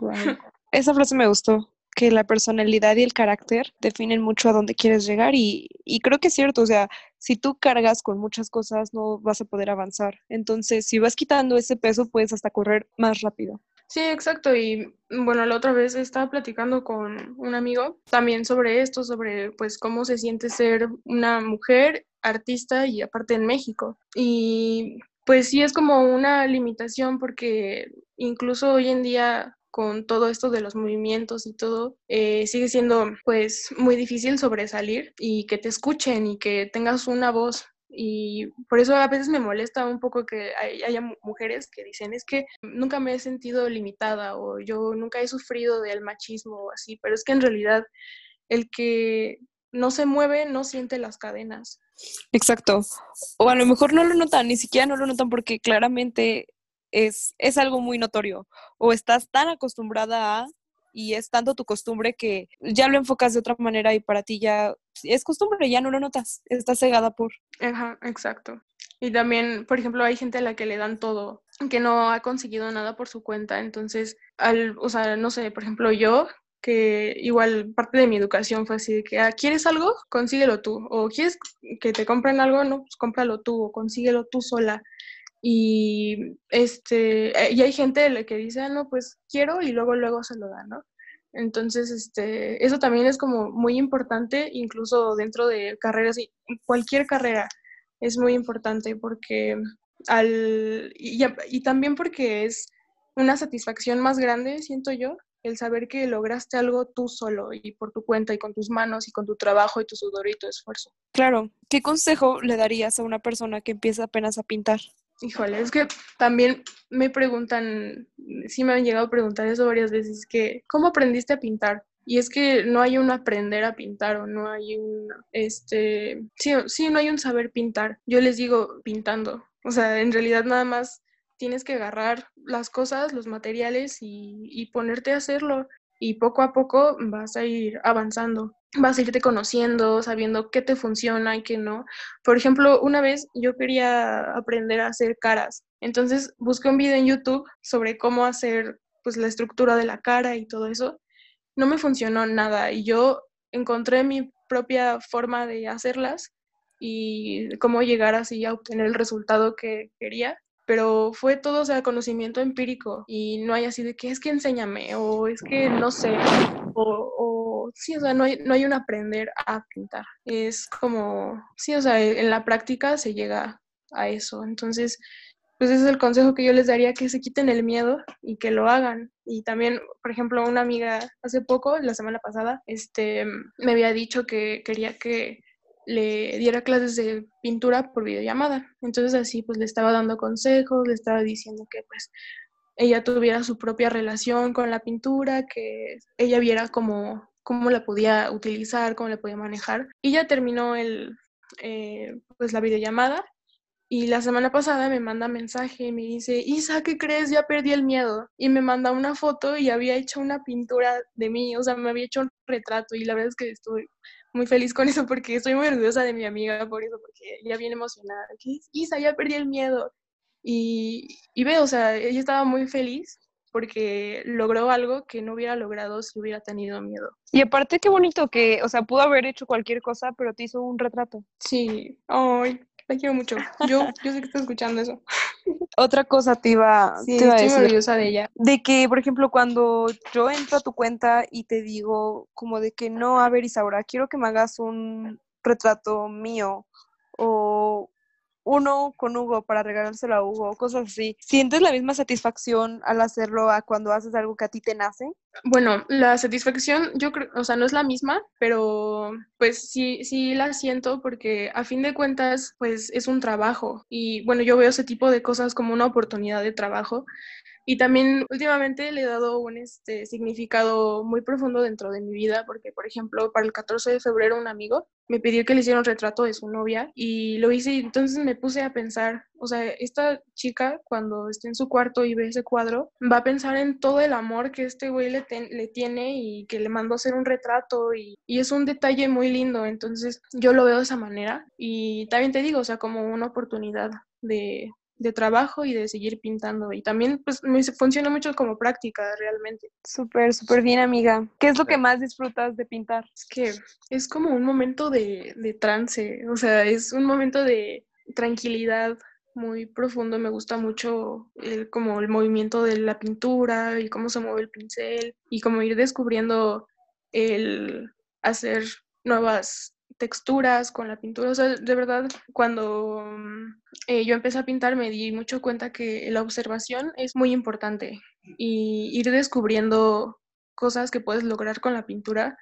Esa frase me gustó que la personalidad y el carácter definen mucho a dónde quieres llegar y, y, creo que es cierto, o sea, si tú cargas con muchas cosas no vas a poder avanzar. Entonces, si vas quitando ese peso, puedes hasta correr más rápido. Sí, exacto. Y bueno, la otra vez estaba platicando con un amigo también sobre esto, sobre pues cómo se siente ser una mujer artista y aparte en México. Y pues sí es como una limitación porque incluso hoy en día con todo esto de los movimientos y todo, eh, sigue siendo pues muy difícil sobresalir y que te escuchen y que tengas una voz y por eso a veces me molesta un poco que haya mujeres que dicen, es que nunca me he sentido limitada o yo nunca he sufrido del machismo o así, pero es que en realidad el que no se mueve no siente las cadenas. Exacto. O a lo mejor no lo notan, ni siquiera no lo notan porque claramente es, es algo muy notorio. O estás tan acostumbrada a y es tanto tu costumbre que ya lo enfocas de otra manera y para ti ya es costumbre, ya no lo notas, estás cegada por. Ajá, exacto. Y también, por ejemplo, hay gente a la que le dan todo, que no ha conseguido nada por su cuenta, entonces, al, o sea, no sé, por ejemplo, yo, que igual parte de mi educación fue así de que, ah, ¿quieres algo? Consíguelo tú, o ¿quieres que te compren algo? No, pues cómpralo tú, o consíguelo tú sola. Y, este, eh, y hay gente que dice, ah, no, pues quiero y luego, luego se lo da, ¿no? Entonces, este, eso también es como muy importante, incluso dentro de carreras, cualquier carrera es muy importante porque al, y, y también porque es una satisfacción más grande, siento yo, el saber que lograste algo tú solo y por tu cuenta y con tus manos y con tu trabajo y tu sudor y tu esfuerzo. Claro, ¿qué consejo le darías a una persona que empieza apenas a pintar? Híjole, es que también me preguntan, sí me han llegado a preguntar eso varias veces, que ¿cómo aprendiste a pintar? Y es que no hay un aprender a pintar o no hay un, este, sí, sí, no hay un saber pintar. Yo les digo pintando. O sea, en realidad nada más tienes que agarrar las cosas, los materiales y, y ponerte a hacerlo. Y poco a poco vas a ir avanzando vas a irte conociendo, sabiendo qué te funciona y qué no. Por ejemplo, una vez yo quería aprender a hacer caras, entonces busqué un video en YouTube sobre cómo hacer pues la estructura de la cara y todo eso. No me funcionó nada y yo encontré mi propia forma de hacerlas y cómo llegar así a obtener el resultado que quería pero fue todo, o sea, conocimiento empírico y no hay así de que es que enséñame o es que no sé o, sí, o sea, no hay, no hay un aprender a pintar. Es como, sí, o sea, en la práctica se llega a eso. Entonces, pues ese es el consejo que yo les daría, que se quiten el miedo y que lo hagan. Y también, por ejemplo, una amiga hace poco, la semana pasada, este, me había dicho que quería que le diera clases de pintura por videollamada. Entonces así pues le estaba dando consejos, le estaba diciendo que pues ella tuviera su propia relación con la pintura, que ella viera cómo, cómo la podía utilizar, cómo la podía manejar. Y ya terminó el, eh, pues la videollamada Y la semana pasada me manda mensaje y me dice, Isa, ¿qué crees? Ya perdí el miedo. Y me manda una foto y había hecho una pintura de mí, o sea, me había hecho un retrato y la verdad es que estoy muy feliz con eso porque estoy muy orgullosa de mi amiga por eso, porque ella viene emocionada. Isa, ya perdí el miedo. Y, y veo, o sea, ella estaba muy feliz porque logró algo que no hubiera logrado si hubiera tenido miedo. Y aparte qué bonito que, o sea, pudo haber hecho cualquier cosa, pero te hizo un retrato. Sí, ay, la quiero mucho. Yo, yo sé que estoy escuchando eso. Otra cosa te iba, Sí, te iba a decir. orgullosa de ella. De que, por ejemplo, cuando yo entro a tu cuenta y te digo como de que no, a ver, Isaura, quiero que me hagas un retrato mío o uno con Hugo para regalárselo a Hugo, cosas así. ¿Sientes la misma satisfacción al hacerlo a cuando haces algo que a ti te nace? Bueno, la satisfacción, yo creo, o sea, no es la misma, pero pues sí, sí la siento porque a fin de cuentas, pues es un trabajo y bueno, yo veo ese tipo de cosas como una oportunidad de trabajo y también últimamente le he dado un este, significado muy profundo dentro de mi vida porque, por ejemplo, para el 14 de febrero un amigo me pidió que le hiciera un retrato de su novia y lo hice y entonces me puse a pensar, o sea, esta chica cuando esté en su cuarto y ve ese cuadro, va a pensar en todo el amor que este güey le, ten- le tiene y que le mandó hacer un retrato y, y es un detalle muy lindo, entonces yo lo veo de esa manera y también te digo, o sea, como una oportunidad de, de trabajo y de seguir pintando y también pues me funciona mucho como práctica realmente. Súper, súper bien, amiga. ¿Qué es lo que más disfrutas de pintar? Es que es como un momento de, de trance, o sea, es un momento de tranquilidad muy profundo. Me gusta mucho el, como el movimiento de la pintura y cómo se mueve el pincel y como ir descubriendo el hacer nuevas texturas con la pintura. O sea, de verdad, cuando mm, eh, yo empecé a pintar me di mucho cuenta que la observación es muy importante y ir descubriendo cosas que puedes lograr con la pintura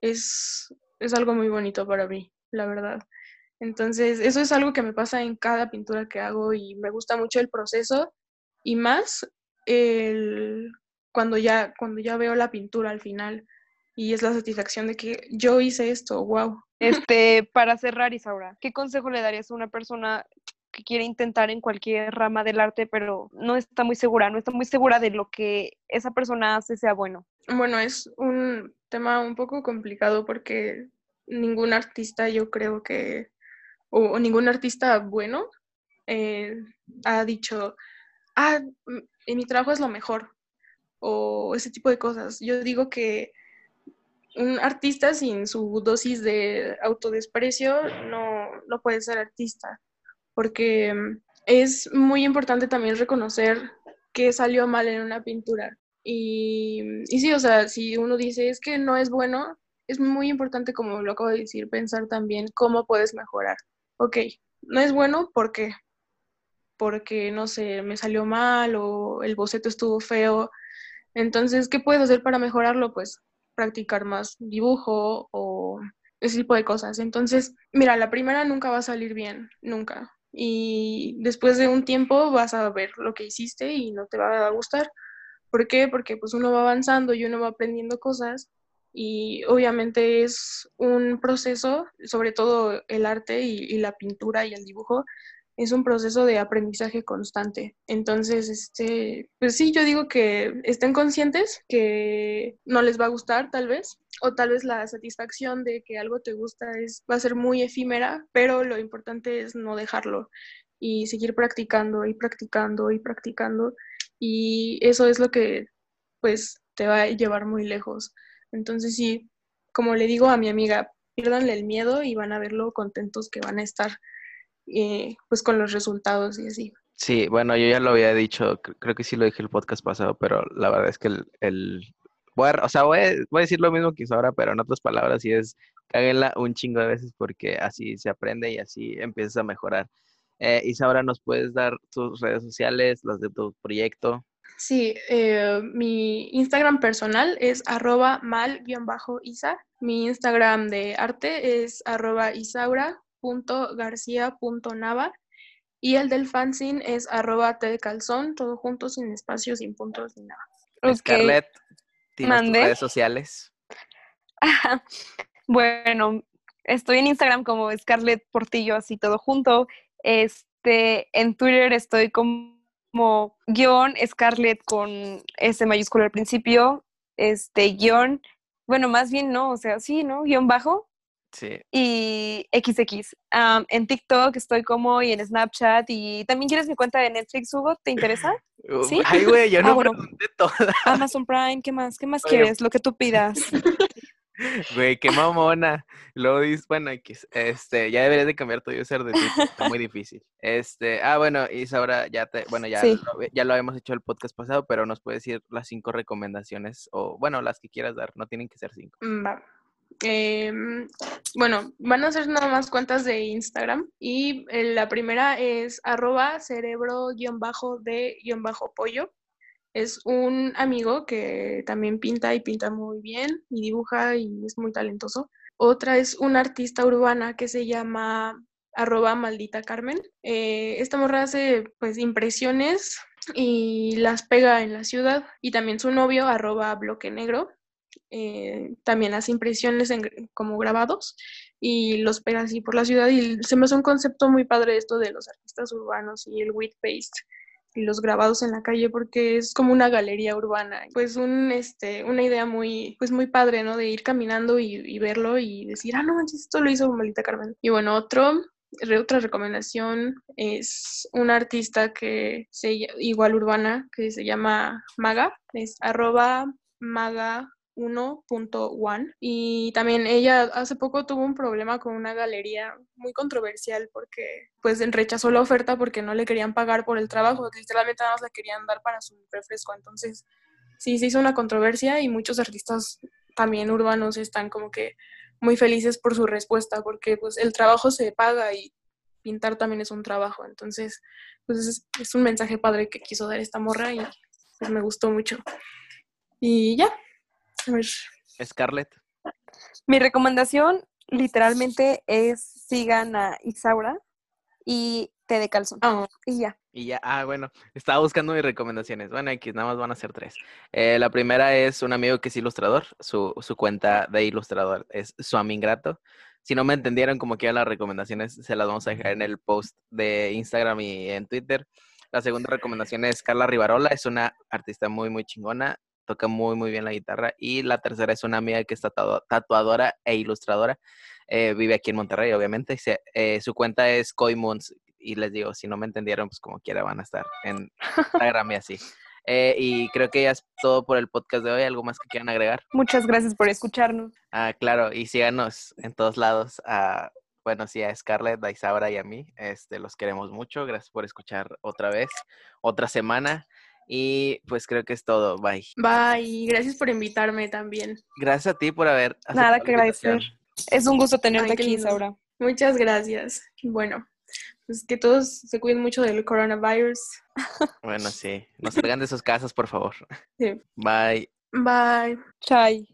es, es algo muy bonito para mí, la verdad. Entonces, eso es algo que me pasa en cada pintura que hago y me gusta mucho el proceso y más el, cuando, ya, cuando ya veo la pintura al final y es la satisfacción de que yo hice esto, wow. Este, para cerrar, Isaura, ¿qué consejo le darías a una persona que quiere intentar en cualquier rama del arte, pero no está muy segura, no está muy segura de lo que esa persona hace sea bueno? Bueno, es un tema un poco complicado porque ningún artista, yo creo que, o, ningún artista bueno, eh, ha dicho, ah, m- en mi trabajo es lo mejor, o ese tipo de cosas. Yo digo que un artista sin su dosis de autodesprecio no, no puede ser artista, porque mm, es muy importante también reconocer que salió mal en una pintura. Y, y sí, o sea, si uno dice es que no es bueno, es muy importante, como lo acabo de decir, pensar también cómo puedes mejorar. Ok, no es bueno, ¿por qué? Porque, no sé, me salió mal o el boceto estuvo feo. Entonces, ¿qué puedes hacer para mejorarlo? Pues practicar más dibujo o ese tipo de cosas. Entonces, mira, la primera nunca va a salir bien, nunca. Y después de un tiempo vas a ver lo que hiciste y no te va a gustar. ¿Por qué? Porque pues uno va avanzando y uno va aprendiendo cosas y obviamente es un proceso, sobre todo el arte y, y la pintura y el dibujo, es un proceso de aprendizaje constante. Entonces, este, pues sí, yo digo que estén conscientes que no les va a gustar tal vez, o tal vez la satisfacción de que algo te gusta es, va a ser muy efímera, pero lo importante es no dejarlo y seguir practicando y practicando y practicando y eso es lo que pues te va a llevar muy lejos. Entonces sí, como le digo a mi amiga, pierdanle el miedo y van a verlo contentos que van a estar eh, pues con los resultados y así. Sí, bueno, yo ya lo había dicho, cre- creo que sí lo dije el podcast pasado, pero la verdad es que el, el- voy a, o sea, voy a, voy a decir lo mismo que ahora, pero en otras palabras, y es cáguenla un chingo de veces porque así se aprende y así empiezas a mejorar. Eh, Isaura, ¿nos puedes dar tus redes sociales, las de tu proyecto? Sí, eh, mi Instagram personal es arroba mal-isa. Mi Instagram de arte es arroba isaura.garcia.nava. Y el del fanzine es arroba calzón, todo junto, sin espacios, sin puntos, ni nada. Ok. Scarlett, tus Mande. redes sociales. Bueno, estoy en Instagram como Scarlett Portillo, así todo junto. Este, en Twitter estoy como, guion Scarlett con S mayúsculo al principio, este guion, bueno, más bien no, o sea, sí, ¿no? Guión bajo. Sí. Y XX. Am, en TikTok estoy como y en Snapchat y también quieres mi cuenta de Netflix, Hugo, ¿te interesa? ¿Sí? Ay, güey, yo Ah, no bueno. pregunté toda. Amazon Prime, ¿qué más? ¿Qué más Oye. quieres? Lo que tú pidas. Güey, qué mamona. Luego dices, bueno, X, este, ya deberías de cambiar tu user de Twitter, está muy difícil. Este, ah, bueno, Isaura, ya te, bueno, ya, Sí. lo, ya lo habíamos hecho el podcast pasado, pero nos puedes decir las cinco recomendaciones, o bueno, las que quieras dar, no tienen que ser cinco. Mm, Va. Em, bueno, van a ser nada más cuentas de Instagram y eh, la primera es arroba cerebro-de-pollo. Es un amigo que también pinta y pinta muy bien y dibuja y es muy talentoso. Otra es una artista urbana que se llama arroba maldita Carmen. Eh, esta morra hace pues impresiones y las pega en la ciudad y también su novio arroba bloque negro eh, también hace impresiones en como grabados y los pega así por la ciudad y se me hace un concepto muy padre esto de los artistas urbanos y el wheat paste y los grabados en la calle porque es como una galería urbana pues un este una idea muy pues muy padre no de ir caminando y, y verlo y decir ah no manches esto lo hizo Malita Carmen y bueno otro otra recomendación es una artista que se igual urbana que se llama Maga es arroba maga 1.1 y también ella hace poco tuvo un problema con una galería muy controversial porque pues rechazó la oferta porque no le querían pagar por el trabajo, literalmente nada más la querían dar para su refresco, entonces sí se hizo una controversia y muchos artistas también urbanos están como que muy felices por su respuesta porque pues el trabajo se paga y pintar también es un trabajo, entonces pues es, es un mensaje padre que quiso dar esta morra y pues me gustó mucho. Y ya, a ver, Scarlett, Mi recomendación literalmente es sigan a Isaura y té de calzón. ah, Y ya. y ya, ah, bueno, estaba buscando mis recomendaciones, bueno, X, nada más van a ser tres. Eh, la primera es un amigo que es ilustrador, su, su cuenta de ilustrador es Suami Ingrato. Si no me entendieron como que las recomendaciones, se las vamos a dejar en el post de Instagram y en Twitter. La segunda recomendación es Carla Rivarola, es una artista muy, muy chingona, toca muy, muy bien la guitarra. Y la tercera es una amiga que es tatua- tatuadora e ilustradora, eh, vive aquí en Monterrey, obviamente. se- eh, su cuenta es Coimuns, y les digo, si no me entendieron, pues como quiera van a estar en Instagram y así. Eh, y creo que ya es todo por el podcast de hoy. ¿Algo más que quieran agregar? Muchas gracias por escucharnos. Ah, claro, y síganos en todos lados. a bueno, sí, a Scarlett, a Isaura y a mí. Este, los queremos mucho. Gracias por escuchar otra vez, otra semana. Y pues creo que es todo. Bye. bye, gracias por invitarme también. Gracias a ti por haber. Nada que agradecer. Es un gusto tenerte Ay, aquí, lindo. Isaura. Muchas gracias. Bueno, pues que todos se cuiden mucho del coronavirus. Bueno, sí. No salgan de sus casas, por favor. Sí. Bye. Bye. Chai.